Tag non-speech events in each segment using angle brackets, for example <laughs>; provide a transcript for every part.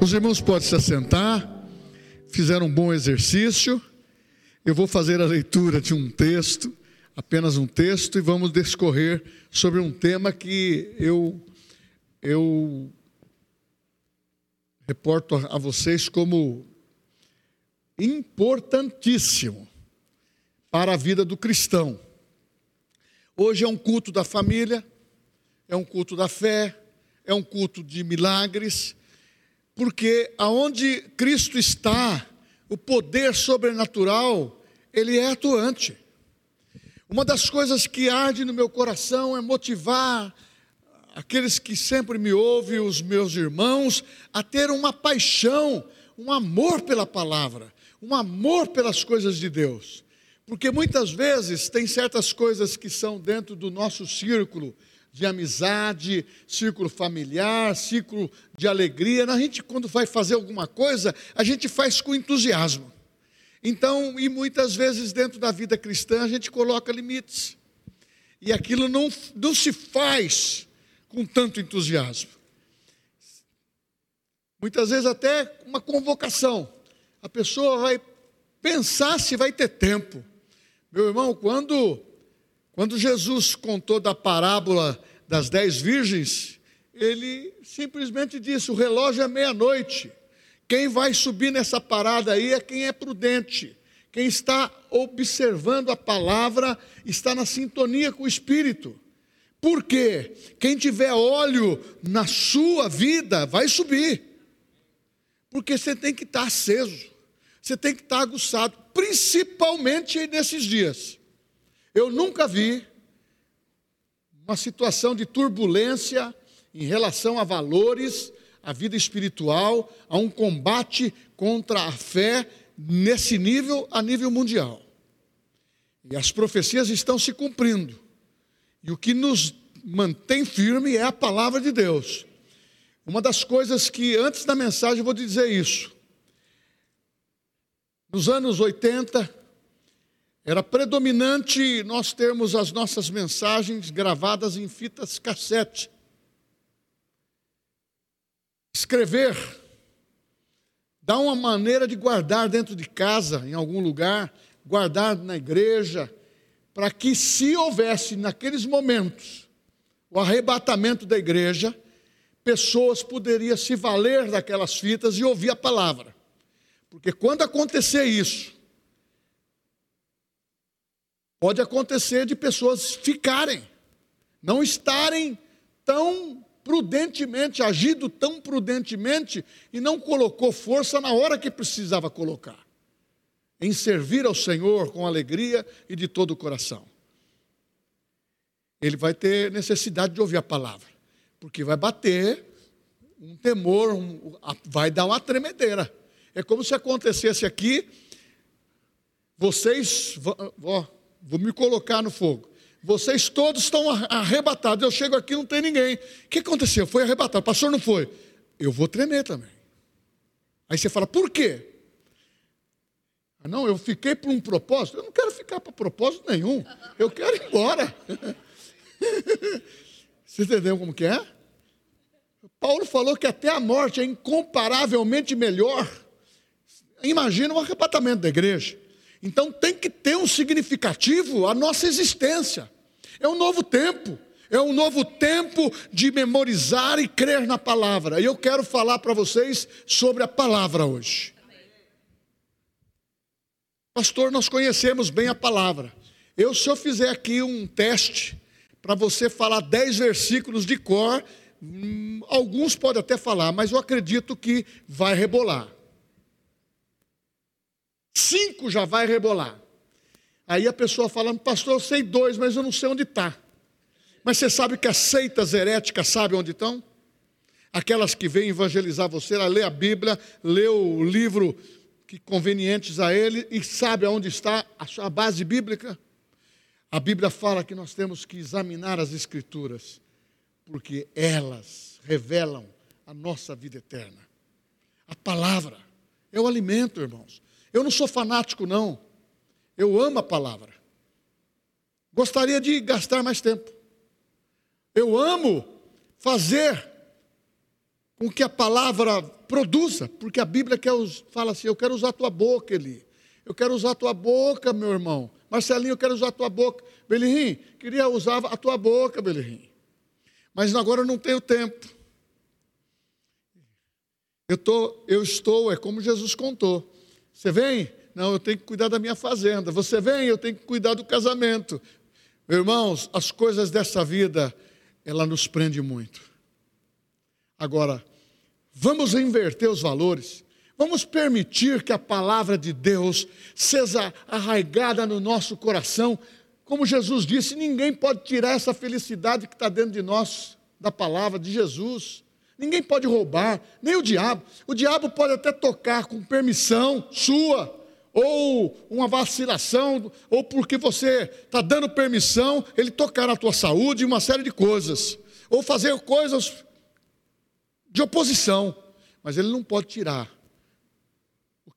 Os irmãos podem se assentar, fizeram um bom exercício. Eu vou fazer a leitura de um texto, apenas um texto, e vamos discorrer sobre um tema que eu, eu reporto a vocês como importantíssimo para a vida do cristão. Hoje é um culto da família, é um culto da fé, é um culto de milagres, porque aonde Cristo está, o poder sobrenatural, ele é atuante. Uma das coisas que arde no meu coração é motivar aqueles que sempre me ouvem, os meus irmãos, a ter uma paixão, um amor pela palavra, um amor pelas coisas de Deus. Porque muitas vezes tem certas coisas que são dentro do nosso círculo de amizade, círculo familiar, círculo de alegria. A gente, quando vai fazer alguma coisa, a gente faz com entusiasmo. Então, e muitas vezes dentro da vida cristã, a gente coloca limites. E aquilo não, não se faz com tanto entusiasmo. Muitas vezes até uma convocação. A pessoa vai pensar se vai ter tempo. Meu irmão, quando quando Jesus contou da parábola das dez virgens, ele simplesmente disse: o relógio é meia-noite. Quem vai subir nessa parada aí é quem é prudente. Quem está observando a palavra está na sintonia com o Espírito. Por quê? Quem tiver óleo na sua vida vai subir. Porque você tem que estar aceso, você tem que estar aguçado, principalmente nesses dias. Eu nunca vi uma situação de turbulência em relação a valores, a vida espiritual, a um combate contra a fé nesse nível, a nível mundial. E as profecias estão se cumprindo. E o que nos mantém firme é a palavra de Deus. Uma das coisas que, antes da mensagem, eu vou te dizer isso. Nos anos 80, era predominante nós termos as nossas mensagens gravadas em fitas cassete. Escrever dá uma maneira de guardar dentro de casa, em algum lugar, guardar na igreja, para que se houvesse naqueles momentos o arrebatamento da igreja, pessoas poderiam se valer daquelas fitas e ouvir a palavra. Porque quando acontecer isso, Pode acontecer de pessoas ficarem, não estarem tão prudentemente, agindo tão prudentemente e não colocou força na hora que precisava colocar, em servir ao Senhor com alegria e de todo o coração. Ele vai ter necessidade de ouvir a palavra, porque vai bater um temor, um, vai dar uma tremedeira. É como se acontecesse aqui, vocês, ó, vou me colocar no fogo. Vocês todos estão arrebatados. Eu chego aqui não tem ninguém. O que aconteceu? Foi arrebatado. Pastor não foi. Eu vou tremer também. Aí você fala, por quê? Ah, não, eu fiquei por um propósito. Eu não quero ficar para propósito nenhum. Eu quero ir embora. <laughs> Você entendeu como que é? Paulo falou que até a morte é incomparavelmente melhor. Imagina o arrebatamento da igreja. Então tem que ter um significativo a nossa existência. É um novo tempo. É um novo tempo de memorizar e crer na palavra. E eu quero falar para vocês sobre a palavra hoje. Pastor, nós conhecemos bem a palavra. Eu, se eu fizer aqui um teste para você falar dez versículos de cor, hum, alguns podem até falar, mas eu acredito que vai rebolar cinco já vai rebolar. Aí a pessoa falando, pastor, eu sei dois, mas eu não sei onde está. Mas você sabe que as seitas heréticas sabem onde estão? Aquelas que vêm evangelizar você, ela lê a Bíblia, lê o livro que convenientes a ele e sabe aonde está a sua base bíblica. A Bíblia fala que nós temos que examinar as Escrituras, porque elas revelam a nossa vida eterna. A palavra é o alimento, irmãos. Eu não sou fanático, não. Eu amo a palavra. Gostaria de gastar mais tempo. Eu amo fazer com que a palavra produza, porque a Bíblia quer, fala assim: eu quero usar a tua boca, Eli. Eu quero usar a tua boca, meu irmão. Marcelinho, eu quero usar a tua boca. Belirim, queria usar a tua boca, Belirim. Mas agora eu não tenho tempo. Eu, tô, eu estou, é como Jesus contou. Você vem? Não, eu tenho que cuidar da minha fazenda. Você vem? Eu tenho que cuidar do casamento. Irmãos, as coisas dessa vida, ela nos prende muito. Agora, vamos inverter os valores. Vamos permitir que a palavra de Deus seja arraigada no nosso coração. Como Jesus disse, ninguém pode tirar essa felicidade que está dentro de nós, da palavra de Jesus. Ninguém pode roubar, nem o diabo. O diabo pode até tocar com permissão sua, ou uma vacilação, ou porque você está dando permissão, ele tocar na tua saúde, uma série de coisas, ou fazer coisas de oposição, mas ele não pode tirar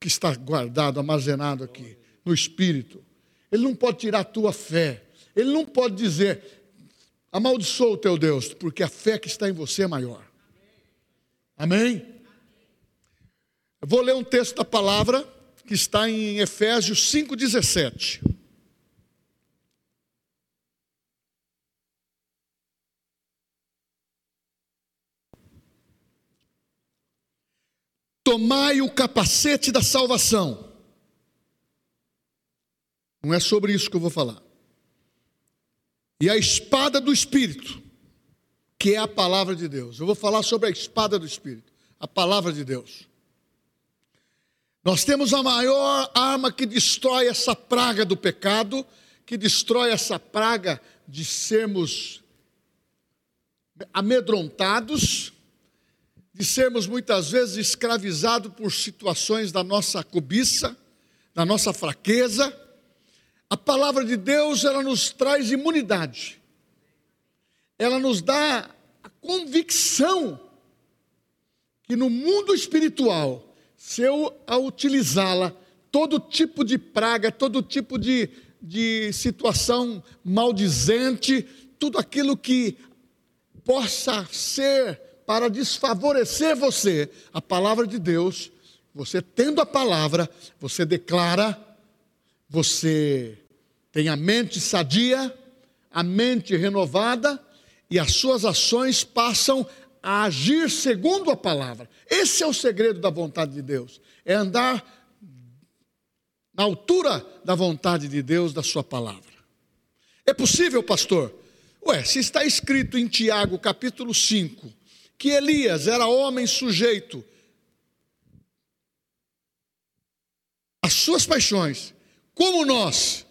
que está guardado, armazenado aqui, no Espírito. Ele não pode tirar a tua fé. Ele não pode dizer, amaldiçoa o teu Deus, porque a fé que está em você é maior. Amém? Eu vou ler um texto da palavra que está em Efésios 5,17. Tomai o capacete da salvação. Não é sobre isso que eu vou falar. E a espada do Espírito, que é a palavra de Deus. Eu vou falar sobre a espada do Espírito, a palavra de Deus. Nós temos a maior arma que destrói essa praga do pecado, que destrói essa praga de sermos amedrontados, de sermos muitas vezes escravizados por situações da nossa cobiça, da nossa fraqueza. A palavra de Deus, ela nos traz imunidade. Ela nos dá a convicção que no mundo espiritual, se eu a utilizá-la, todo tipo de praga, todo tipo de, de situação maldizente, tudo aquilo que possa ser para desfavorecer você, a palavra de Deus, você tendo a palavra, você declara, você tem a mente sadia, a mente renovada, e as suas ações passam a agir segundo a palavra. Esse é o segredo da vontade de Deus, é andar na altura da vontade de Deus, da sua palavra. É possível, pastor? Ué, se está escrito em Tiago, capítulo 5, que Elias era homem sujeito às suas paixões, como nós.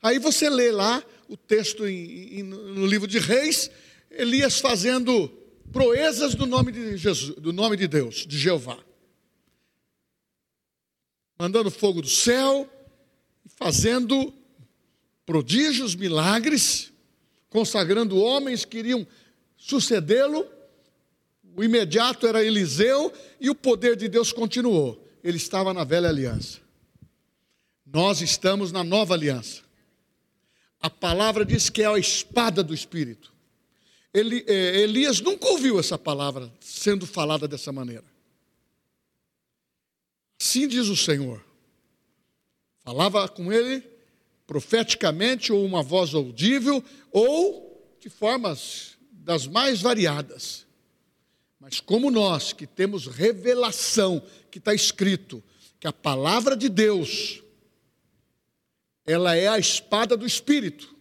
Aí você lê lá o texto em, em, no livro de Reis, Elias fazendo proezas do nome de Jesus, do nome de Deus, de Jeová. Mandando fogo do céu, fazendo prodígios, milagres, consagrando homens que iriam sucedê-lo o imediato era Eliseu e o poder de Deus continuou. Ele estava na velha aliança. Nós estamos na nova aliança. A palavra diz que é a espada do Espírito. Ele, eh, Elias nunca ouviu essa palavra sendo falada dessa maneira. Assim diz o Senhor. Falava com ele profeticamente, ou uma voz audível, ou de formas das mais variadas. Mas como nós que temos revelação, que está escrito, que a palavra de Deus, ela é a espada do Espírito.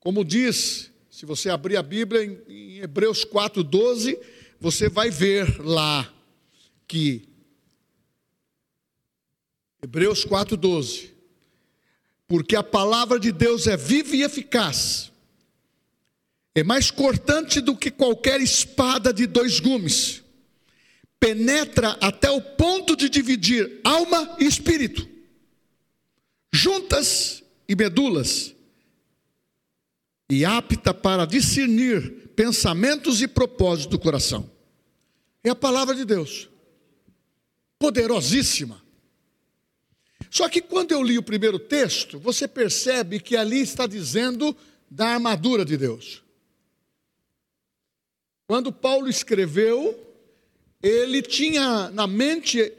Como diz, se você abrir a Bíblia em, Hebreus 4,12, você vai ver lá que Hebreus 4,12. Porque a palavra de Deus é viva e eficaz é mais cortante do que qualquer espada de dois gumes, penetra até o ponto de dividir alma e espírito, juntas e medulas, e apta para discernir pensamentos e propósitos do coração. É a palavra de Deus, poderosíssima. Só que quando eu li o primeiro texto, você percebe que ali está dizendo da armadura de Deus. Quando Paulo escreveu, ele tinha na mente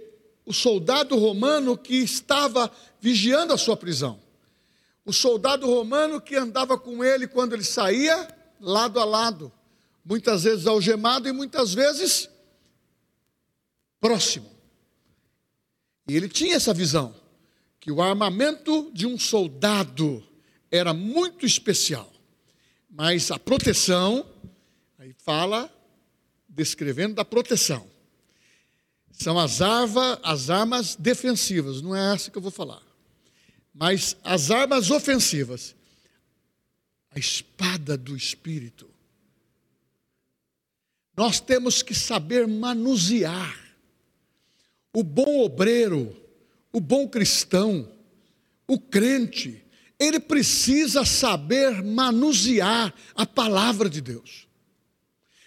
o soldado romano que estava vigiando a sua prisão. O soldado romano que andava com ele quando ele saía, lado a lado, muitas vezes algemado e muitas vezes próximo. E ele tinha essa visão, que o armamento de um soldado era muito especial, mas a proteção, aí fala, descrevendo da proteção. São as, arva, as armas defensivas, não é essa que eu vou falar. Mas as armas ofensivas, a espada do Espírito. Nós temos que saber manusear. O bom obreiro, o bom cristão, o crente, ele precisa saber manusear a palavra de Deus.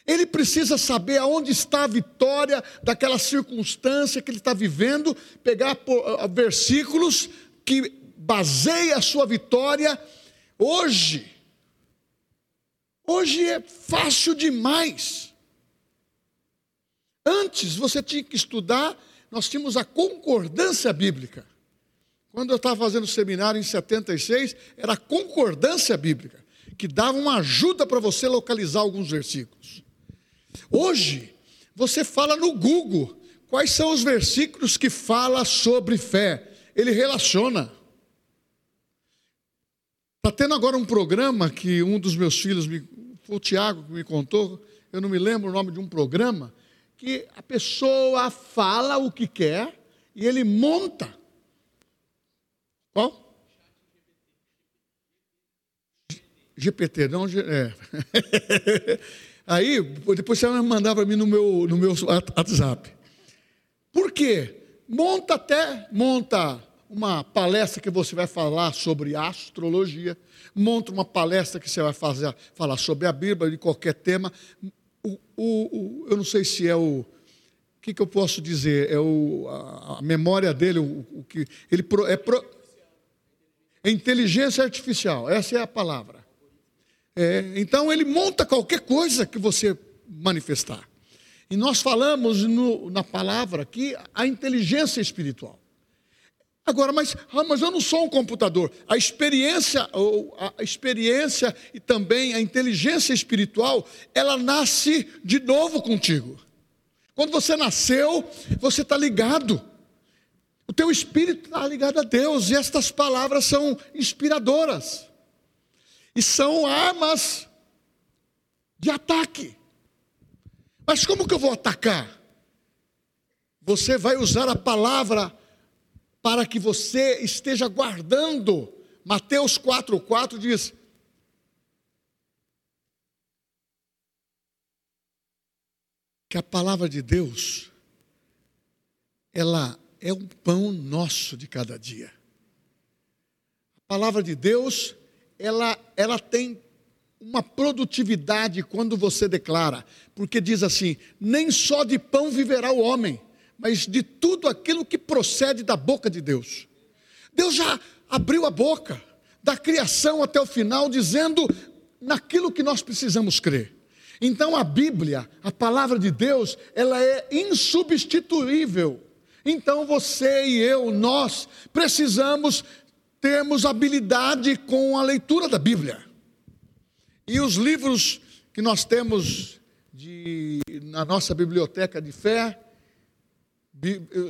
Ele precisa saber aonde está a vitória daquela circunstância que ele está vivendo, pegar versículos que baseia a sua vitória hoje. Hoje é fácil demais. Antes você tinha que estudar, nós tínhamos a concordância bíblica. Quando eu estava fazendo seminário em 76, era a concordância bíblica, que dava uma ajuda para você localizar alguns versículos. Hoje, você fala no Google quais são os versículos que fala sobre fé. Ele relaciona. Está tendo agora um programa que um dos meus filhos, me, foi o Tiago que me contou, eu não me lembro o nome de um programa, que a pessoa fala o que quer e ele monta. Qual? GPT, não, é. <laughs> Aí, depois você vai mandar para mim no meu, no meu WhatsApp. Por quê? Monta até, monta uma palestra que você vai falar sobre astrologia, monta uma palestra que você vai fazer, falar sobre a Bíblia, de qualquer tema. O, o, o, eu não sei se é o. O que, que eu posso dizer? É o, a, a memória dele, o, o que. Ele pro, é, pro, é inteligência artificial, essa é a palavra. É, então ele monta qualquer coisa que você manifestar. E nós falamos no, na palavra aqui a inteligência espiritual. Agora, mas, ah, mas eu não sou um computador. A experiência, a experiência e também a inteligência espiritual, ela nasce de novo contigo. Quando você nasceu, você está ligado. O teu espírito está ligado a Deus e estas palavras são inspiradoras e são armas de ataque. Mas como que eu vou atacar? Você vai usar a palavra para que você esteja guardando. Mateus 4,4 diz: que a palavra de Deus, ela é um pão nosso de cada dia. A palavra de Deus ela, ela tem uma produtividade quando você declara, porque diz assim: nem só de pão viverá o homem, mas de tudo aquilo que procede da boca de Deus. Deus já abriu a boca, da criação até o final, dizendo naquilo que nós precisamos crer. Então a Bíblia, a palavra de Deus, ela é insubstituível. Então você e eu, nós precisamos termos habilidade com a leitura da Bíblia. E os livros que nós temos de, na nossa biblioteca de fé,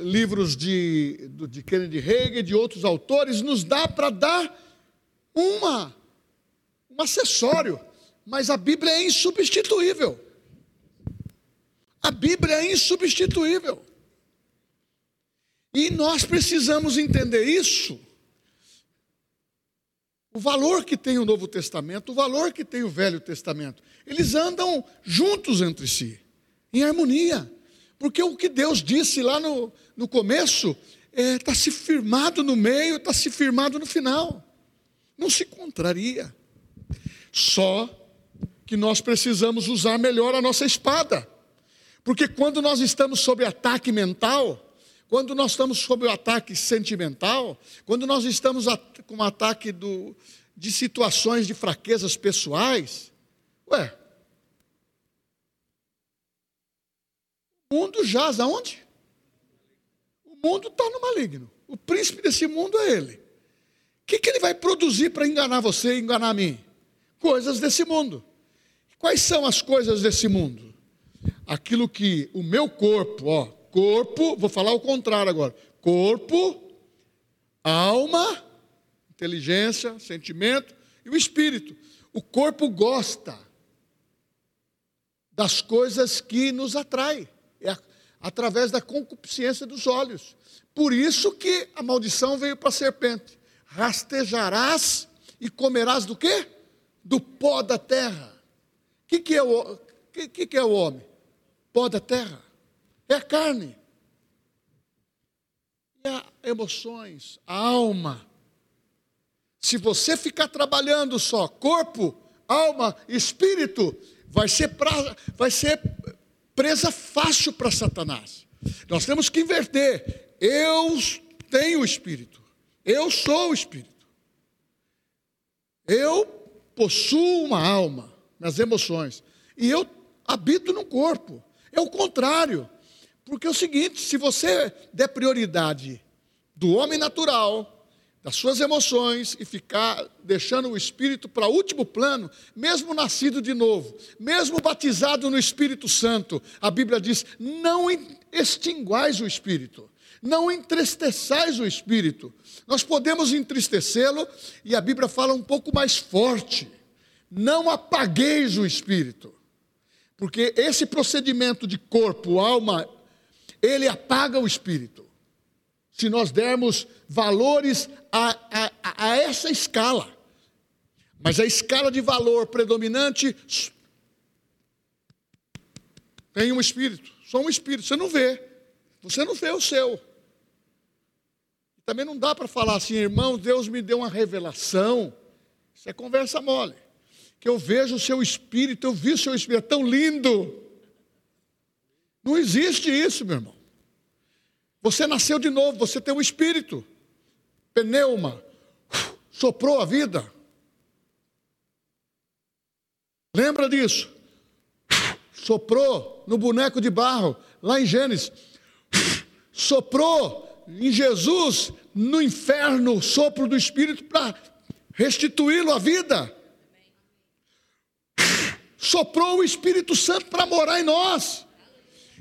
livros de, de Kennedy Hagin, de outros autores, nos dá para dar uma, um acessório, mas a Bíblia é insubstituível. A Bíblia é insubstituível. E nós precisamos entender isso o valor que tem o Novo Testamento, o valor que tem o Velho Testamento. Eles andam juntos entre si, em harmonia. Porque o que Deus disse lá no, no começo está é, tá se firmado no meio, está se firmado no final. Não se contraria. Só que nós precisamos usar melhor a nossa espada. Porque quando nós estamos sob ataque mental, quando nós estamos sob o ataque sentimental, quando nós estamos com o ataque do, de situações de fraquezas pessoais, ué, O mundo jaz aonde? O mundo está no maligno. O príncipe desse mundo é ele. O que, que ele vai produzir para enganar você e enganar a mim? Coisas desse mundo. Quais são as coisas desse mundo? Aquilo que o meu corpo, ó, corpo, vou falar o contrário agora. Corpo, alma, inteligência, sentimento e o espírito. O corpo gosta das coisas que nos atraem, através da concupiscência dos olhos. Por isso que a maldição veio para a serpente. Rastejarás e comerás do quê? Do pó da terra. O que, que, é o, que, que, que é o homem? Pó da terra. É a carne. E as emoções, a alma. Se você ficar trabalhando só corpo, alma, espírito, vai ser, pra, vai ser presa fácil para Satanás. Nós temos que inverter. Eu tenho o Espírito. Eu sou o Espírito. Eu possuo uma alma, nas emoções. E eu habito no corpo. É o contrário. Porque é o seguinte: se você der prioridade do homem natural, das suas emoções e ficar deixando o espírito para último plano, mesmo nascido de novo, mesmo batizado no Espírito Santo, a Bíblia diz: não extinguais o espírito, não entristeçais o espírito. Nós podemos entristecê-lo e a Bíblia fala um pouco mais forte: não apagueis o espírito, porque esse procedimento de corpo, alma, ele apaga o espírito se nós dermos valores a, a, a, essa escala. Mas a escala de valor predominante tem um espírito, só um espírito. Você não vê, você não vê o seu. Também não dá para falar assim, irmão, Deus me deu uma revelação. Isso é conversa mole. Que eu vejo o seu espírito, eu vi o seu espírito, é tão lindo. Não existe isso, meu irmão. Você nasceu de novo, você tem um espírito. Pneuma, soprou a vida. Lembra disso? Soprou no boneco de barro, lá em Gênesis. Soprou em Jesus, no inferno, o sopro do Espírito para restituí-lo à vida. Soprou o Espírito Santo para morar em nós.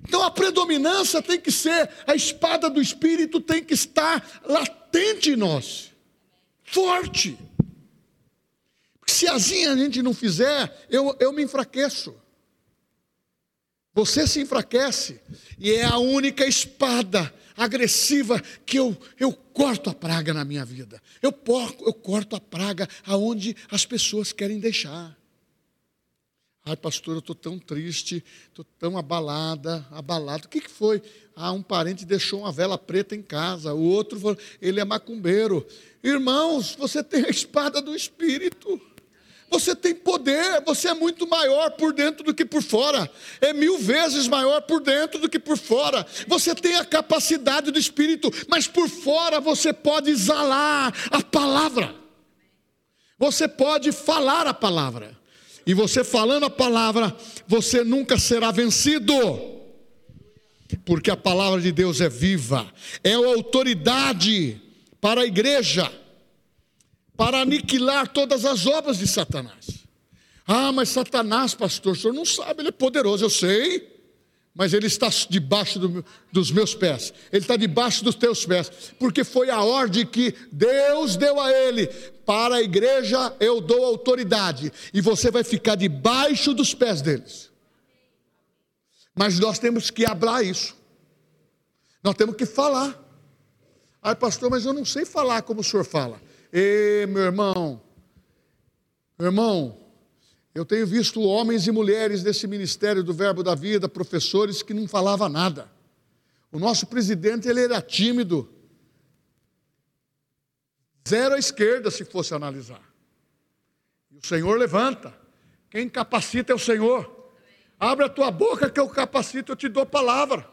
Então a predominância tem que ser, a espada do Espírito tem que estar latente em nós, forte. Se assim a gente não fizer, eu, eu me enfraqueço. Você se enfraquece, e é a única espada agressiva que eu, eu corto a praga na minha vida. Eu, porco, eu corto a praga aonde as pessoas querem deixar. Ai, pastor, eu estou tão triste, estou tão abalada, abalado. O que, que foi? Ah, um parente deixou uma vela preta em casa, o outro, falou, ele é macumbeiro. Irmãos, você tem a espada do Espírito. Você tem poder, você é muito maior por dentro do que por fora, é mil vezes maior por dentro do que por fora. Você tem a capacidade do Espírito, mas por fora você pode exalar a palavra, você pode falar a palavra. E você falando a palavra, você nunca será vencido. Porque a palavra de Deus é viva, é a autoridade para a igreja, para aniquilar todas as obras de Satanás. Ah, mas Satanás, pastor, o senhor não sabe, ele é poderoso, eu sei mas ele está debaixo do, dos meus pés, ele está debaixo dos teus pés, porque foi a ordem que Deus deu a ele. Para a igreja eu dou autoridade, e você vai ficar debaixo dos pés deles. Mas nós temos que hablar isso, nós temos que falar. Ai, pastor, mas eu não sei falar como o senhor fala. Ei, meu irmão, meu irmão, eu tenho visto homens e mulheres desse ministério do Verbo da Vida, professores que não falavam nada. O nosso presidente ele era tímido. Zero à esquerda, se fosse analisar. E o Senhor levanta. Quem capacita é o Senhor. Abre a tua boca que eu capacito, eu te dou palavra.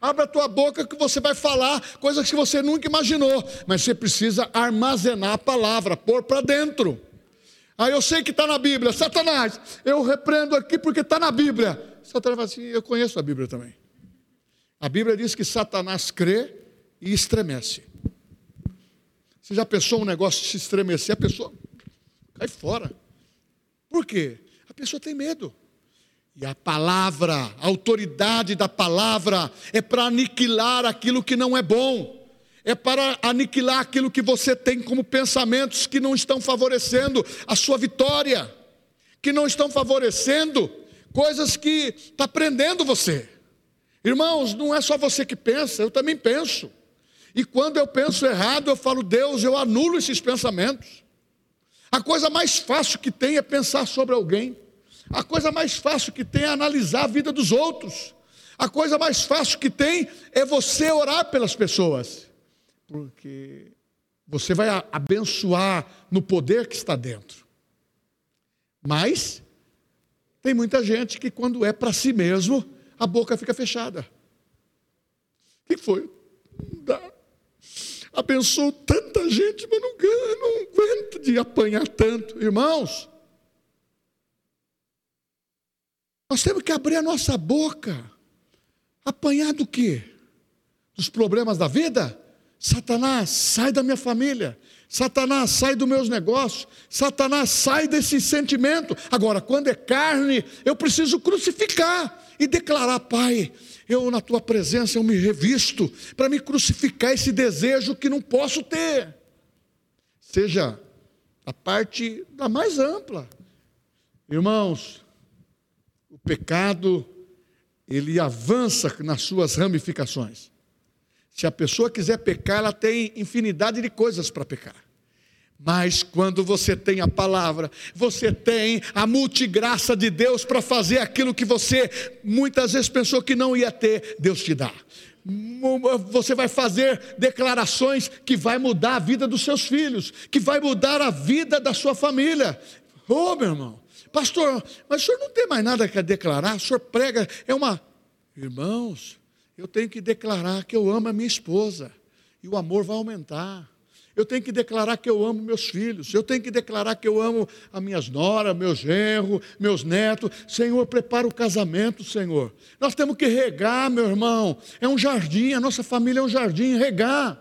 Abre a tua boca que você vai falar coisas que você nunca imaginou. Mas você precisa armazenar a palavra, pôr para dentro. Aí eu sei que está na Bíblia. Satanás, eu repreendo aqui porque está na Bíblia. Satanás fala assim: eu conheço a Bíblia também. A Bíblia diz que Satanás crê e estremece. Você já pensou um negócio se estremecer? A pessoa cai fora. Por quê? A pessoa tem medo. E a palavra, a autoridade da palavra é para aniquilar aquilo que não é bom. É para aniquilar aquilo que você tem como pensamentos que não estão favorecendo a sua vitória, que não estão favorecendo coisas que está prendendo você. Irmãos, não é só você que pensa, eu também penso. E quando eu penso errado, eu falo, Deus, eu anulo esses pensamentos. A coisa mais fácil que tem é pensar sobre alguém. A coisa mais fácil que tem é analisar a vida dos outros. A coisa mais fácil que tem é você orar pelas pessoas. Porque você vai abençoar no poder que está dentro. Mas tem muita gente que quando é para si mesmo, a boca fica fechada. O que foi? Não dá. Abençoou tanta gente, mas não, não aguento de apanhar tanto. Irmãos, Nós temos que abrir a nossa boca. Apanhar do quê? Dos problemas da vida? Satanás, sai da minha família. Satanás, sai dos meus negócios. Satanás, sai desse sentimento. Agora, quando é carne, eu preciso crucificar e declarar, Pai, eu na tua presença eu me revisto para me crucificar esse desejo que não posso ter. Seja a parte da mais ampla. Irmãos, pecado, ele avança nas suas ramificações. Se a pessoa quiser pecar, ela tem infinidade de coisas para pecar. Mas quando você tem a palavra, você tem a multigraça de Deus para fazer aquilo que você muitas vezes pensou que não ia ter, Deus te dá. Você vai fazer declarações que vai mudar a vida dos seus filhos, que vai mudar a vida da sua família. Ô oh, meu irmão, Pastor, mas o senhor não tem mais nada a declarar? O senhor prega, é uma. Irmãos, eu tenho que declarar que eu amo a minha esposa, e o amor vai aumentar. Eu tenho que declarar que eu amo meus filhos. Eu tenho que declarar que eu amo as minhas noras, meus genros, meus netos. Senhor, prepara o casamento, Senhor. Nós temos que regar, meu irmão. É um jardim, a nossa família é um jardim, regar.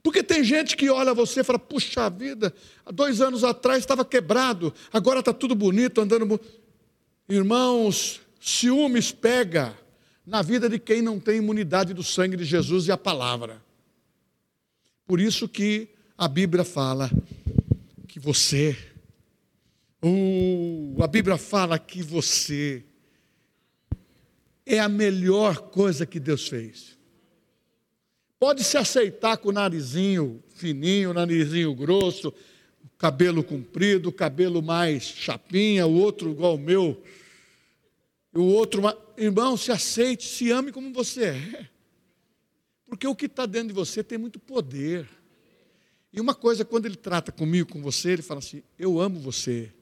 Porque tem gente que olha você e fala: puxa vida, há dois anos atrás estava quebrado, agora está tudo bonito, andando. Irmãos, ciúmes pega na vida de quem não tem imunidade do sangue de Jesus e a palavra. Por isso que a Bíblia fala que você, uh, a Bíblia fala que você é a melhor coisa que Deus fez. Pode se aceitar com o narizinho fininho, narizinho grosso, cabelo comprido, cabelo mais chapinha, o outro igual o meu, o outro. Irmão, se aceite, se ame como você é. Porque o que está dentro de você tem muito poder. E uma coisa, quando ele trata comigo, com você, ele fala assim: Eu amo você.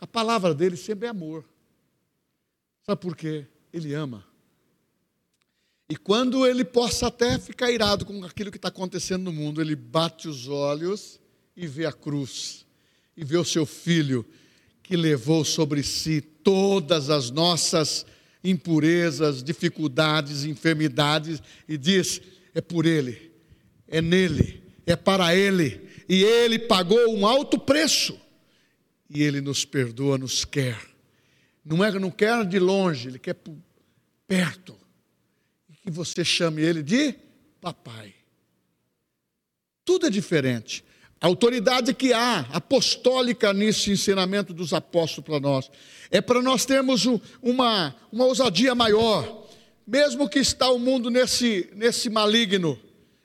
A palavra dele sempre é amor. Sabe por quê? Ele ama. E quando ele possa até ficar irado com aquilo que está acontecendo no mundo, ele bate os olhos e vê a cruz, e vê o seu filho que levou sobre si todas as nossas impurezas, dificuldades, enfermidades, e diz: é por ele, é nele, é para ele, e ele pagou um alto preço, e ele nos perdoa, nos quer. Não é não quer de longe, ele quer perto que você chame ele de papai. Tudo é diferente. A autoridade que há, apostólica nesse ensinamento dos apóstolos para nós, é para nós termos uma, uma ousadia maior, mesmo que está o mundo nesse, nesse maligno.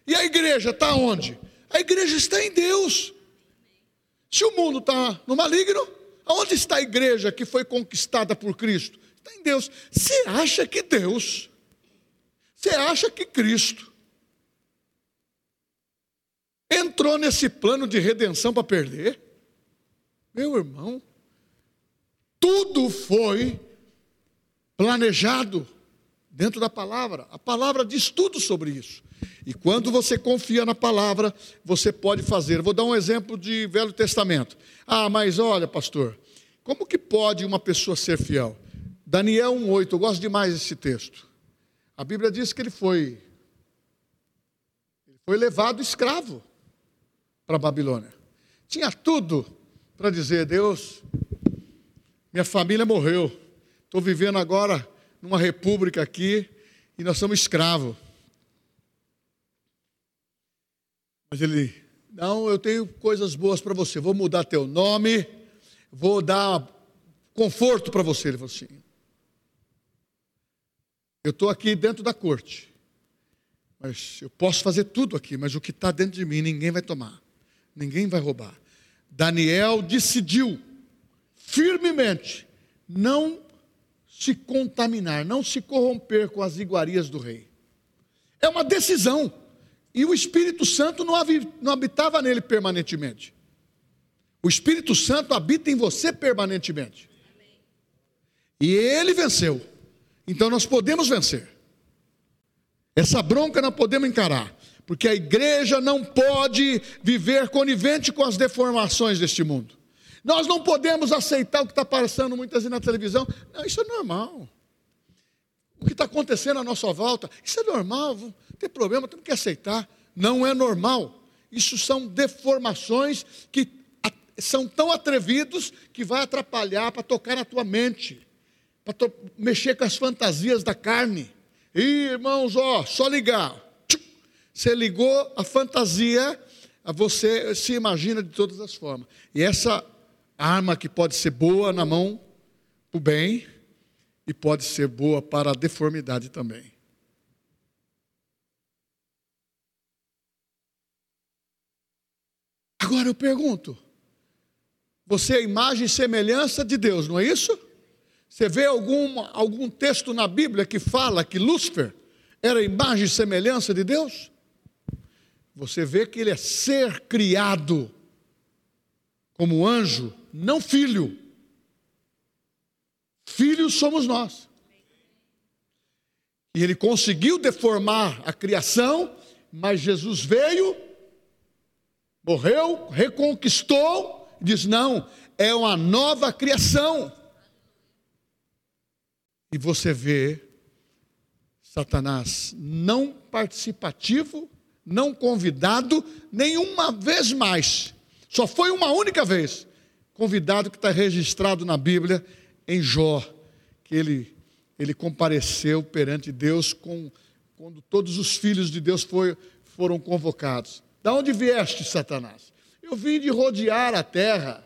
E a igreja está onde? A igreja está em Deus. Se o mundo está no maligno, aonde está a igreja que foi conquistada por Cristo? Está em Deus. Você acha que Deus você acha que Cristo entrou nesse plano de redenção para perder? Meu irmão, tudo foi planejado dentro da palavra. A palavra diz tudo sobre isso. E quando você confia na palavra, você pode fazer. Vou dar um exemplo de Velho Testamento. Ah, mas olha, pastor, como que pode uma pessoa ser fiel? Daniel 1,8, eu gosto demais desse texto. A Bíblia diz que ele foi ele foi levado escravo para a Babilônia. Tinha tudo para dizer: Deus, minha família morreu, estou vivendo agora numa república aqui e nós somos escravos. Mas ele, não, eu tenho coisas boas para você, vou mudar teu nome, vou dar conforto para você. Ele falou assim: eu estou aqui dentro da corte, mas eu posso fazer tudo aqui, mas o que está dentro de mim ninguém vai tomar, ninguém vai roubar. Daniel decidiu firmemente não se contaminar, não se corromper com as iguarias do rei. É uma decisão. E o Espírito Santo não habitava nele permanentemente. O Espírito Santo habita em você permanentemente. E ele venceu. Então nós podemos vencer. Essa bronca não podemos encarar. Porque a igreja não pode viver conivente com as deformações deste mundo. Nós não podemos aceitar o que está passando muitas vezes na televisão. Não, isso é normal. O que está acontecendo à nossa volta, isso é normal, não tem problema, temos que aceitar. Não é normal. Isso são deformações que são tão atrevidos que vai atrapalhar para tocar na tua mente, para mexer com as fantasias da carne. Irmãos, ó, só ligar. Você ligou a fantasia, você se imagina de todas as formas. E essa arma que pode ser boa na mão para o bem e pode ser boa para a deformidade também. Agora eu pergunto: você é imagem e semelhança de Deus, não é isso? Você vê algum, algum texto na Bíblia que fala que Lúcifer era imagem e semelhança de Deus? Você vê que ele é ser criado como anjo, não filho. Filhos somos nós. E ele conseguiu deformar a criação, mas Jesus veio, morreu, reconquistou, diz: não, é uma nova criação. E você vê Satanás não participativo, não convidado, nenhuma vez mais. Só foi uma única vez convidado que está registrado na Bíblia em Jó, que ele, ele compareceu perante Deus com, quando todos os filhos de Deus foi, foram convocados. Da onde vieste, Satanás? Eu vim de rodear a terra,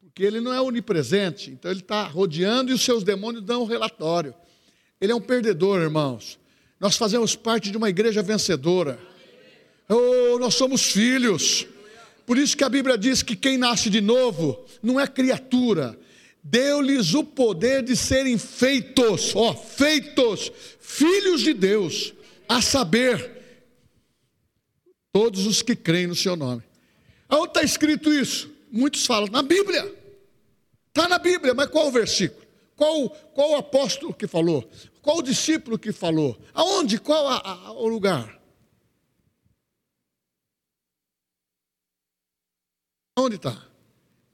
porque ele não é onipresente, então ele está rodeando e os seus demônios dão um relatório. Ele é um perdedor, irmãos. Nós fazemos parte de uma igreja vencedora. Oh, nós somos filhos. Por isso que a Bíblia diz que quem nasce de novo não é criatura, deu-lhes o poder de serem feitos, ó, feitos, filhos de Deus, a saber, todos os que creem no seu nome. Aonde está escrito isso? Muitos falam, na Bíblia. Está na Bíblia, mas qual o versículo? Qual, qual o apóstolo que falou? Qual o discípulo que falou? Aonde? Qual a, a, o lugar? Onde está?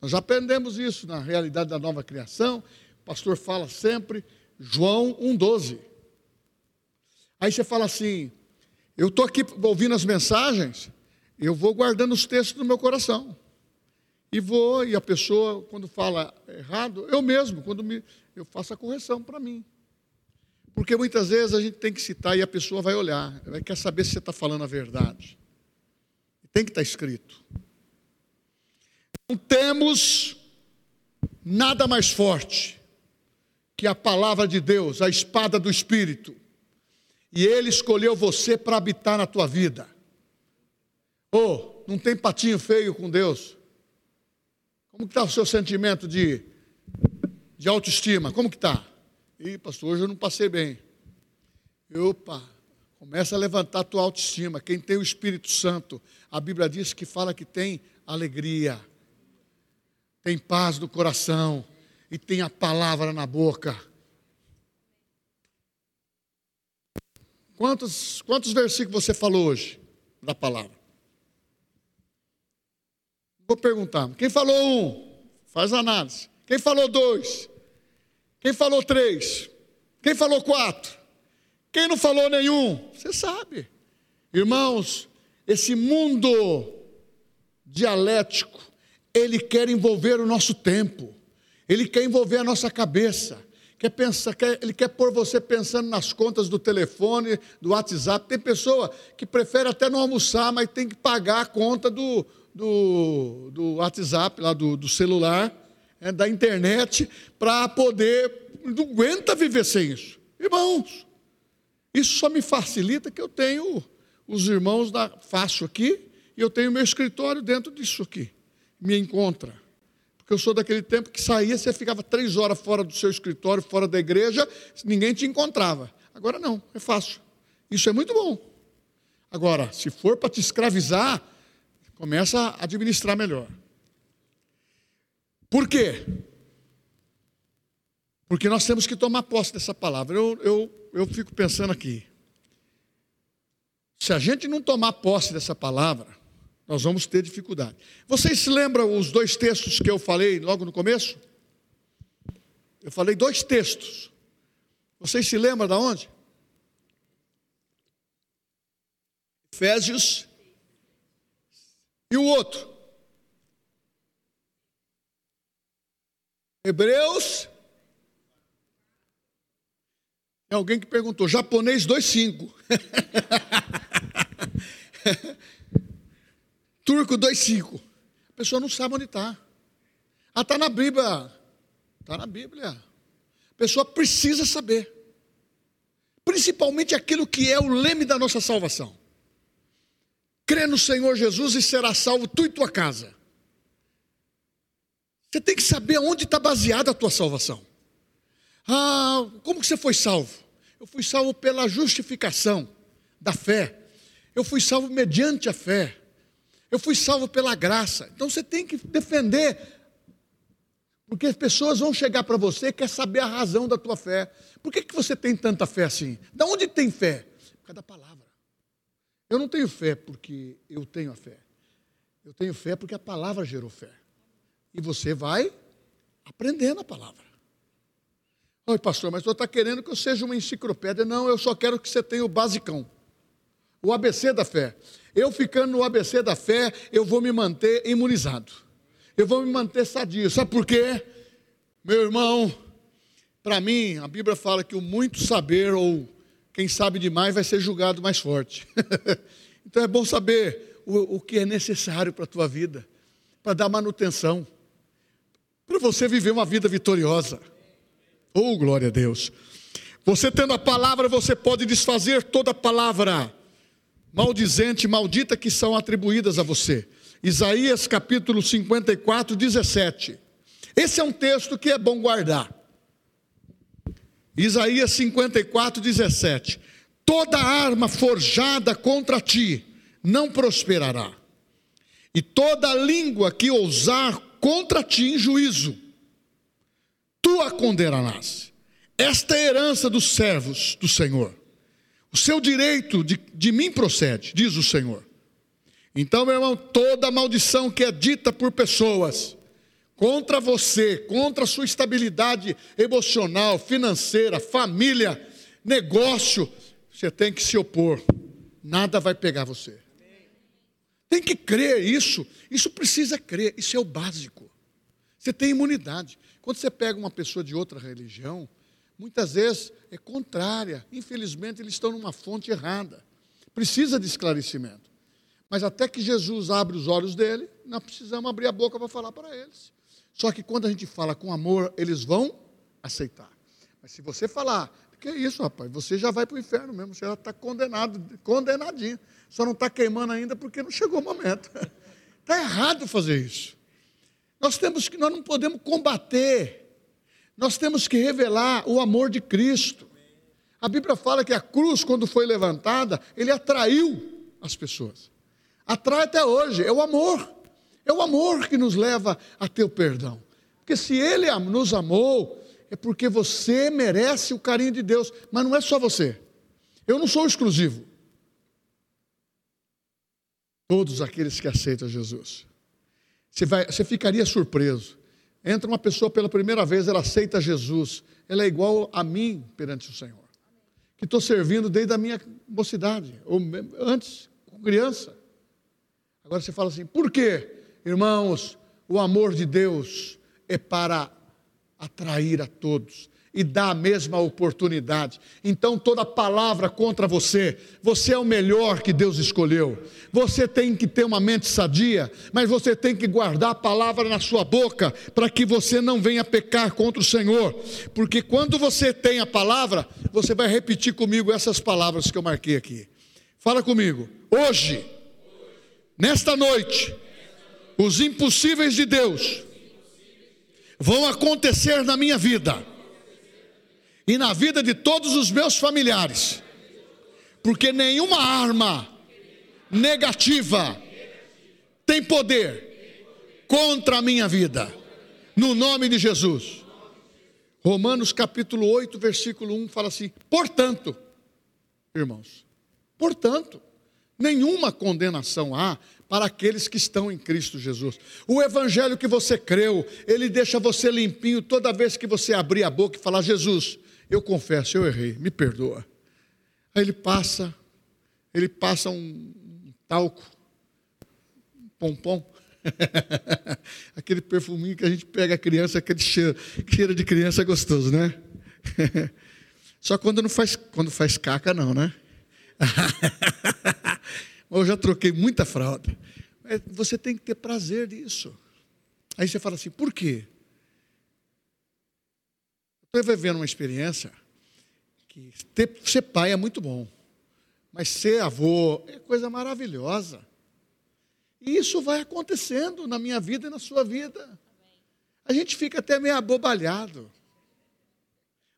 Nós aprendemos isso na realidade da nova criação. O pastor fala sempre, João 1,12. Aí você fala assim: eu estou aqui ouvindo as mensagens, eu vou guardando os textos no meu coração. E vou, e a pessoa, quando fala errado, eu mesmo, quando me, eu faço a correção para mim. Porque muitas vezes a gente tem que citar e a pessoa vai olhar, ela quer saber se você está falando a verdade. Tem que estar tá escrito. Não temos nada mais forte que a palavra de Deus, a espada do Espírito. E Ele escolheu você para habitar na tua vida. Oh, não tem patinho feio com Deus. Como está o seu sentimento de, de autoestima? Como que está? Ih, pastor, hoje eu não passei bem. Opa, começa a levantar a tua autoestima. Quem tem o Espírito Santo, a Bíblia diz que fala que tem alegria tem paz no coração e tem a palavra na boca. Quantos, quantos versículos você falou hoje da palavra? Vou perguntar. Quem falou um? Faz análise. Quem falou dois? Quem falou três? Quem falou quatro? Quem não falou nenhum? Você sabe. Irmãos, esse mundo dialético, ele quer envolver o nosso tempo, ele quer envolver a nossa cabeça, quer pensar, quer, ele quer pôr você pensando nas contas do telefone, do WhatsApp. Tem pessoa que prefere até não almoçar, mas tem que pagar a conta do, do, do WhatsApp, lá do, do celular, é, da internet, para poder. Não aguenta viver sem isso. Irmãos, isso só me facilita que eu tenho os irmãos da Fácil aqui e eu tenho meu escritório dentro disso aqui. Me encontra. Porque eu sou daquele tempo que saía, você ficava três horas fora do seu escritório, fora da igreja, ninguém te encontrava. Agora não, é fácil. Isso é muito bom. Agora, se for para te escravizar, começa a administrar melhor. Por quê? Porque nós temos que tomar posse dessa palavra. Eu, eu, eu fico pensando aqui. Se a gente não tomar posse dessa palavra, nós vamos ter dificuldade. Vocês se lembram os dois textos que eu falei logo no começo? Eu falei dois textos. Vocês se lembram de onde? Efésios e o outro. Hebreus. Tem alguém que perguntou, japonês 2,5. <laughs> Turco 2,5. A pessoa não sabe onde está. Ah, está na Bíblia. Está na Bíblia. A pessoa precisa saber. Principalmente aquilo que é o leme da nossa salvação. Crê no Senhor Jesus e será salvo tu e tua casa. Você tem que saber onde está baseada a tua salvação. Ah, como que você foi salvo? Eu fui salvo pela justificação da fé. Eu fui salvo mediante a fé. Eu fui salvo pela graça. Então você tem que defender. Porque as pessoas vão chegar para você e quer saber a razão da tua fé. Por que, que você tem tanta fé assim? Da onde tem fé? Por causa da palavra. Eu não tenho fé porque eu tenho a fé. Eu tenho fé porque a palavra gerou fé. E você vai aprendendo a palavra. Oi, pastor, mas você está querendo que eu seja uma enciclopédia. Não, eu só quero que você tenha o basicão. O ABC da fé. Eu ficando no ABC da fé, eu vou me manter imunizado. Eu vou me manter sadio. Sabe por quê? Meu irmão, para mim, a Bíblia fala que o muito saber, ou quem sabe demais, vai ser julgado mais forte. <laughs> então é bom saber o, o que é necessário para a tua vida, para dar manutenção, para você viver uma vida vitoriosa. Oh, glória a Deus. Você tendo a palavra, você pode desfazer toda palavra maldizente, maldita que são atribuídas a você. Isaías capítulo 54, 17. Esse é um texto que é bom guardar. Isaías 54, 17. Toda arma forjada contra ti não prosperará, e toda língua que ousar contra ti em juízo, tu a condenarás. Esta é a herança dos servos do Senhor o seu direito de, de mim procede, diz o Senhor. Então, meu irmão, toda maldição que é dita por pessoas contra você, contra a sua estabilidade emocional, financeira, família, negócio, você tem que se opor. Nada vai pegar você. Tem que crer isso. Isso precisa crer. Isso é o básico. Você tem imunidade. Quando você pega uma pessoa de outra religião, muitas vezes é contrária. Infelizmente, eles estão numa fonte errada. Precisa de esclarecimento. Mas até que Jesus abre os olhos dele, nós precisamos abrir a boca para falar para eles. Só que quando a gente fala com amor, eles vão aceitar. Mas se você falar, que é isso, rapaz, você já vai para o inferno mesmo, você já está condenado, condenadinho. Só não está queimando ainda porque não chegou o momento. Está <laughs> errado fazer isso. Nós temos que, nós não podemos combater nós temos que revelar o amor de Cristo. A Bíblia fala que a cruz, quando foi levantada, ele atraiu as pessoas. Atrai até hoje, é o amor. É o amor que nos leva a ter o perdão. Porque se ele nos amou, é porque você merece o carinho de Deus, mas não é só você. Eu não sou exclusivo. Todos aqueles que aceitam Jesus. Você, vai, você ficaria surpreso Entra uma pessoa pela primeira vez, ela aceita Jesus, ela é igual a mim perante o Senhor. que estou servindo desde a minha mocidade, ou antes, com criança. Agora você fala assim, por quê? Irmãos, o amor de Deus é para atrair a todos e dar a mesma oportunidade. Então, toda palavra contra você, você é o melhor que Deus escolheu. Você tem que ter uma mente sadia, mas você tem que guardar a palavra na sua boca, para que você não venha pecar contra o Senhor. Porque quando você tem a palavra, você vai repetir comigo essas palavras que eu marquei aqui. Fala comigo. Hoje, nesta noite, os impossíveis de Deus vão acontecer na minha vida e na vida de todos os meus familiares, porque nenhuma arma negativa tem poder contra a minha vida, no nome de Jesus. Romanos capítulo 8, versículo 1 fala assim: portanto, irmãos, portanto, nenhuma condenação há para aqueles que estão em Cristo Jesus. O evangelho que você creu, ele deixa você limpinho toda vez que você abrir a boca e falar: Jesus, eu confesso, eu errei, me perdoa. Aí ele passa, ele passa um talco, um pompom, <laughs> aquele perfuminho que a gente pega a criança, aquele cheiro, cheiro de criança gostoso, né? <laughs> Só quando não faz, quando faz caca, não, né? <laughs> eu já troquei muita fralda. Você tem que ter prazer disso. Aí você fala assim, por quê? Estou vivendo uma experiência que ter, ser pai é muito bom, mas ser avô é coisa maravilhosa. E isso vai acontecendo na minha vida e na sua vida. A gente fica até meio abobalhado.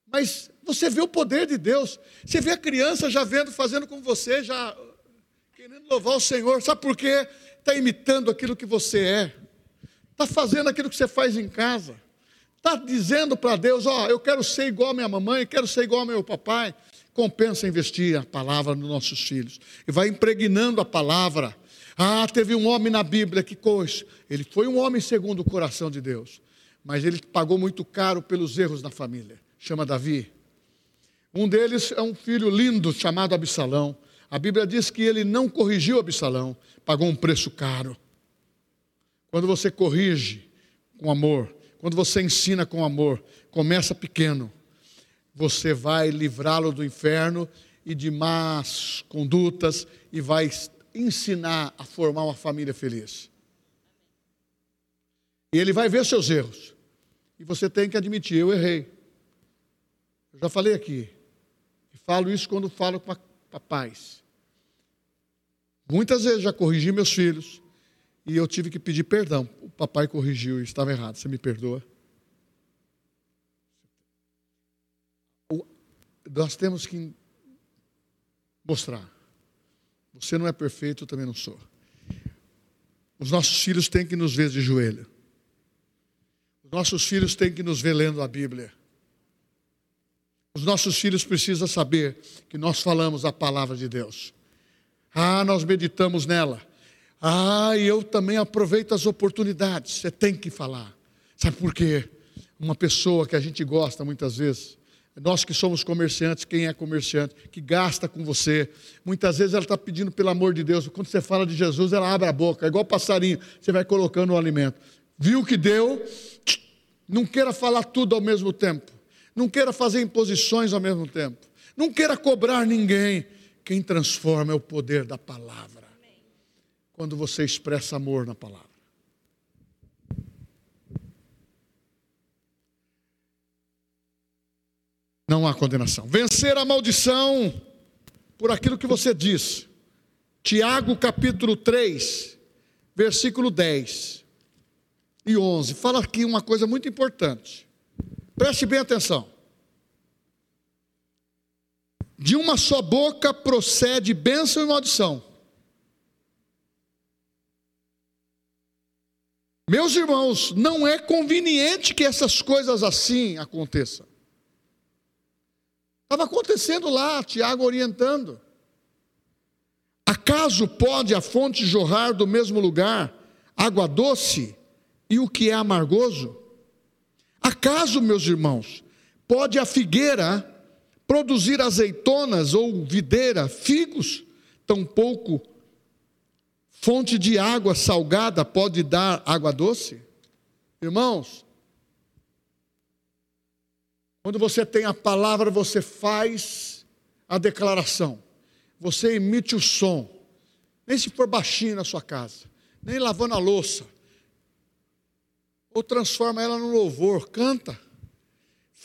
Mas você vê o poder de Deus. Você vê a criança já vendo, fazendo com você, já querendo louvar o Senhor. Sabe por quê? Está imitando aquilo que você é. Está fazendo aquilo que você faz em casa. Está dizendo para Deus: Ó, oh, eu quero ser igual a minha mamãe, quero ser igual ao meu papai. Compensa investir a palavra nos nossos filhos. E vai impregnando a palavra. Ah, teve um homem na Bíblia que coisa. Ele foi um homem segundo o coração de Deus. Mas ele pagou muito caro pelos erros da família. Chama Davi. Um deles é um filho lindo chamado Absalão. A Bíblia diz que ele não corrigiu Absalão, pagou um preço caro. Quando você corrige com amor, quando você ensina com amor, começa pequeno, você vai livrá-lo do inferno e de más condutas e vai ensinar a formar uma família feliz. E ele vai ver seus erros. E você tem que admitir: eu errei. Eu já falei aqui. E falo isso quando falo com papais. Muitas vezes já corrigi meus filhos. E eu tive que pedir perdão. O papai corrigiu e estava errado. Você me perdoa? Nós temos que mostrar. Você não é perfeito, eu também não sou. Os nossos filhos têm que nos ver de joelho. Os nossos filhos têm que nos ver lendo a Bíblia. Os nossos filhos precisam saber que nós falamos a palavra de Deus. Ah, nós meditamos nela. Ah, e eu também aproveito as oportunidades. Você tem que falar. Sabe por quê? Uma pessoa que a gente gosta muitas vezes, nós que somos comerciantes, quem é comerciante, que gasta com você, muitas vezes ela está pedindo pelo amor de Deus. Quando você fala de Jesus, ela abre a boca, igual passarinho, você vai colocando o alimento. Viu que deu? Não queira falar tudo ao mesmo tempo. Não queira fazer imposições ao mesmo tempo. Não queira cobrar ninguém. Quem transforma é o poder da palavra quando você expressa amor na palavra. Não há condenação. Vencer a maldição por aquilo que você diz. Tiago capítulo 3, versículo 10 e 11. Fala aqui uma coisa muito importante. Preste bem atenção. De uma só boca procede bênção e maldição. Meus irmãos, não é conveniente que essas coisas assim aconteçam. Estava acontecendo lá, Tiago orientando. Acaso pode a fonte jorrar do mesmo lugar água doce e o que é amargoso? Acaso, meus irmãos, pode a figueira produzir azeitonas ou videira, figos, tampouco fonte de água salgada pode dar água doce? Irmãos, quando você tem a palavra, você faz a declaração, você emite o som, nem se for baixinho na sua casa, nem lavando a louça, ou transforma ela no louvor, canta,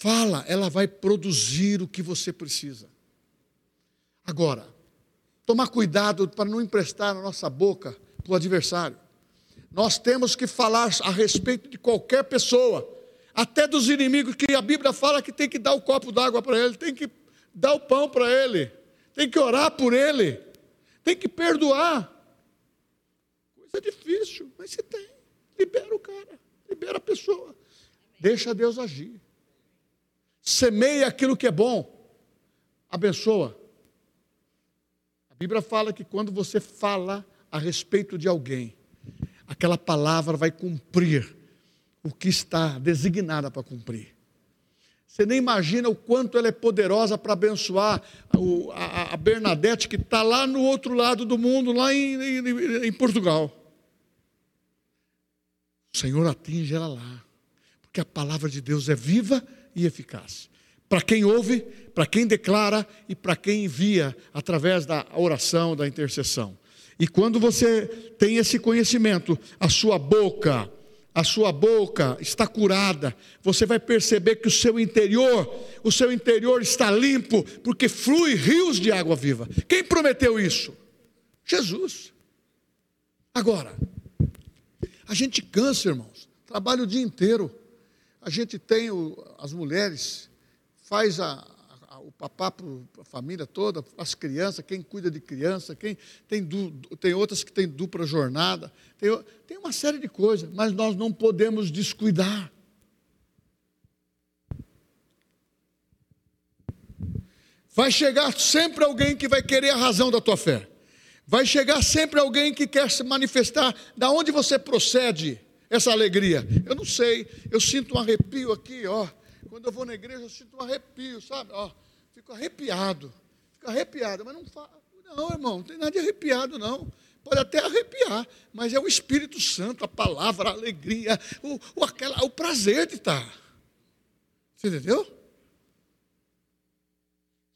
fala, ela vai produzir o que você precisa. Agora, tomar cuidado para não emprestar na nossa boca para o adversário. Nós temos que falar a respeito de qualquer pessoa, até dos inimigos, que a Bíblia fala que tem que dar o copo d'água para ele, tem que dar o pão para ele, tem que orar por ele, tem que perdoar. Coisa difícil, mas se tem, libera o cara, libera a pessoa, deixa Deus agir. Semeia aquilo que é bom, abençoa. A Bíblia fala que quando você fala a respeito de alguém, aquela palavra vai cumprir o que está designada para cumprir. Você nem imagina o quanto ela é poderosa para abençoar a, Bernadette, que está lá no outro lado do mundo, lá em, em, em Portugal. O Senhor atinge ela lá, porque a palavra de Deus é viva e eficaz para quem ouve, para quem declara e para quem envia através da oração, da intercessão. E quando você tem esse conhecimento, a sua boca, a sua boca está curada, você vai perceber que o seu interior, o seu interior está limpo, porque flui rios de água viva. Quem prometeu isso? Jesus. Agora, a gente cansa, irmãos, trabalha o dia inteiro. A gente tem o, as mulheres faz a, a, o papá para a família toda, as crianças, quem cuida de criança, quem tem, du, tem outras que têm dupla jornada, tem, tem uma série de coisas, mas nós não podemos descuidar. Vai chegar sempre alguém que vai querer a razão da tua fé. Vai chegar sempre alguém que quer se manifestar da onde você procede essa alegria. Eu não sei, eu sinto um arrepio aqui, ó. Quando eu vou na igreja, eu sinto um arrepio, sabe? Ó, fico arrepiado. Fico arrepiado, mas não falo. Não, irmão, não tem nada de arrepiado, não. Pode até arrepiar, mas é o Espírito Santo, a palavra, a alegria, o, o, aquela, o prazer de estar. Você entendeu?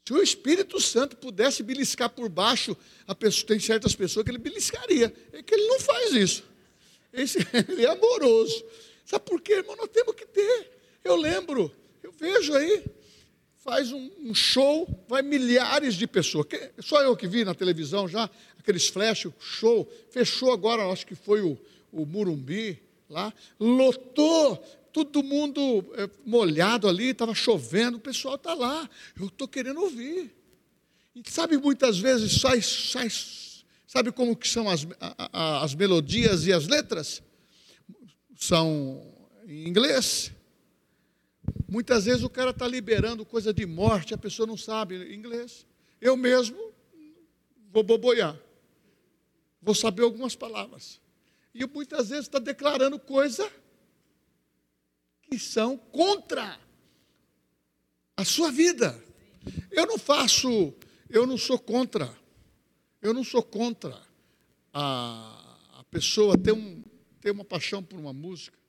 Se o Espírito Santo pudesse beliscar por baixo, a pessoa, tem certas pessoas que ele beliscaria. É que ele não faz isso. Esse, ele <laughs> é amoroso. Sabe por quê, irmão? Nós temos que ter. Eu lembro eu vejo aí, faz um, um show, vai milhares de pessoas. Que, só eu que vi na televisão já, aqueles flash, show. Fechou agora, acho que foi o, o Murumbi lá. Lotou, todo mundo é, molhado ali, estava chovendo, o pessoal está lá. Eu estou querendo ouvir. E sabe, muitas vezes sai, sai, sabe como que são as, as melodias e as letras? São em inglês. Muitas vezes o cara está liberando coisa de morte, a pessoa não sabe inglês. Eu mesmo vou boboiar. Vou saber algumas palavras. E muitas vezes está declarando coisa que são contra a sua vida. Eu não faço, eu não sou contra. Eu não sou contra a, a pessoa ter, um, ter uma paixão por uma música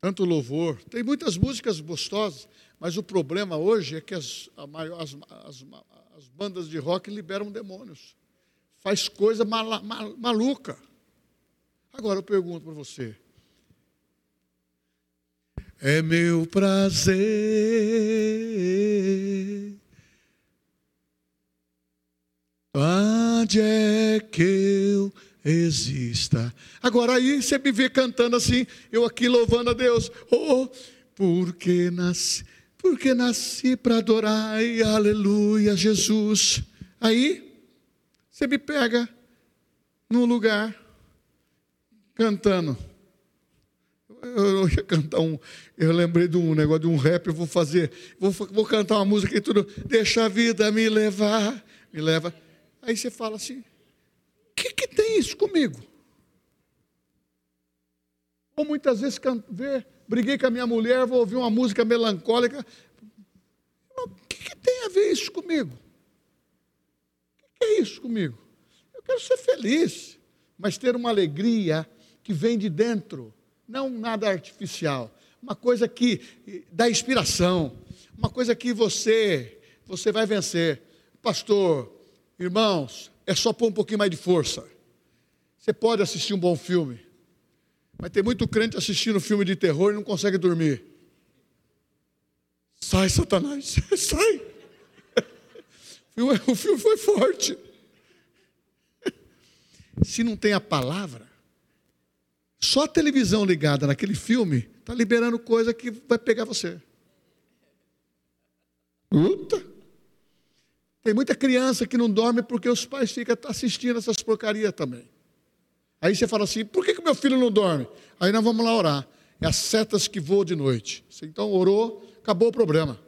tanto louvor. Tem muitas músicas gostosas, mas o problema hoje é que as, as, as, as bandas de rock liberam demônios. Faz coisa mal, mal, maluca. Agora eu pergunto para você. É meu prazer onde é que eu exista. Agora aí você me vê cantando assim, eu aqui louvando a Deus. Oh, porque nasci, porque nasci para adorar, ai, aleluia, Jesus. Aí você me pega num lugar cantando. Eu ia cantar um, eu lembrei de um negócio de um rap, eu vou fazer, vou, vou cantar uma música e tudo, deixa a vida me levar, me leva. Aí você fala assim, que, que tem isso comigo? Ou muitas vezes vê, briguei com a minha mulher, vou ouvir uma música melancólica. O que, que tem a ver isso comigo? O que é isso comigo? Eu quero ser feliz, mas ter uma alegria que vem de dentro, não nada artificial, uma coisa que dá inspiração, uma coisa que você você vai vencer. Pastor, irmãos, é só pôr um pouquinho mais de força. Você pode assistir um bom filme, mas tem muito crente assistindo filme de terror e não consegue dormir. Sai, Satanás, <laughs> sai. O filme foi forte. Se não tem a palavra, só a televisão ligada naquele filme está liberando coisa que vai pegar você. Puta! Tem muita criança que não dorme porque os pais ficam assistindo essas porcarias também. Aí você fala assim: por que, que meu filho não dorme? Aí nós vamos lá orar. É as setas que voam de noite. Você então orou, acabou o problema.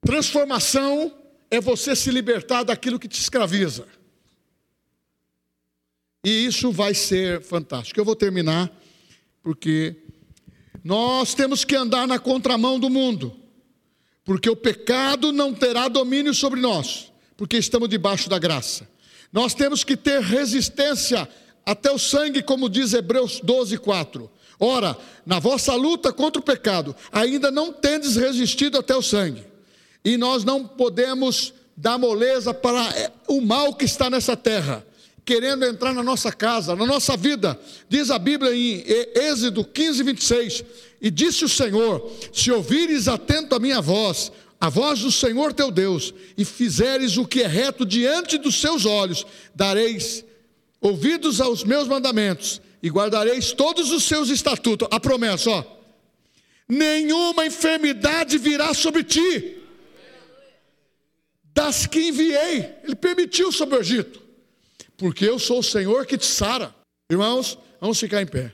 Transformação é você se libertar daquilo que te escraviza. E isso vai ser fantástico. Eu vou terminar, porque nós temos que andar na contramão do mundo, porque o pecado não terá domínio sobre nós, porque estamos debaixo da graça. Nós temos que ter resistência até o sangue, como diz Hebreus 12, 4. Ora, na vossa luta contra o pecado, ainda não tendes resistido até o sangue, e nós não podemos dar moleza para o mal que está nessa terra querendo entrar na nossa casa, na nossa vida. Diz a Bíblia em Êxodo 15, 26: E disse o Senhor: Se ouvires atento a minha voz, a voz do Senhor teu Deus, e fizeres o que é reto diante dos seus olhos, dareis ouvidos aos meus mandamentos, e guardareis todos os seus estatutos. A promessa, ó. Nenhuma enfermidade virá sobre ti, das que enviei, ele permitiu sobre o Egito porque eu sou o Senhor que te sara. Irmãos, vamos ficar em pé.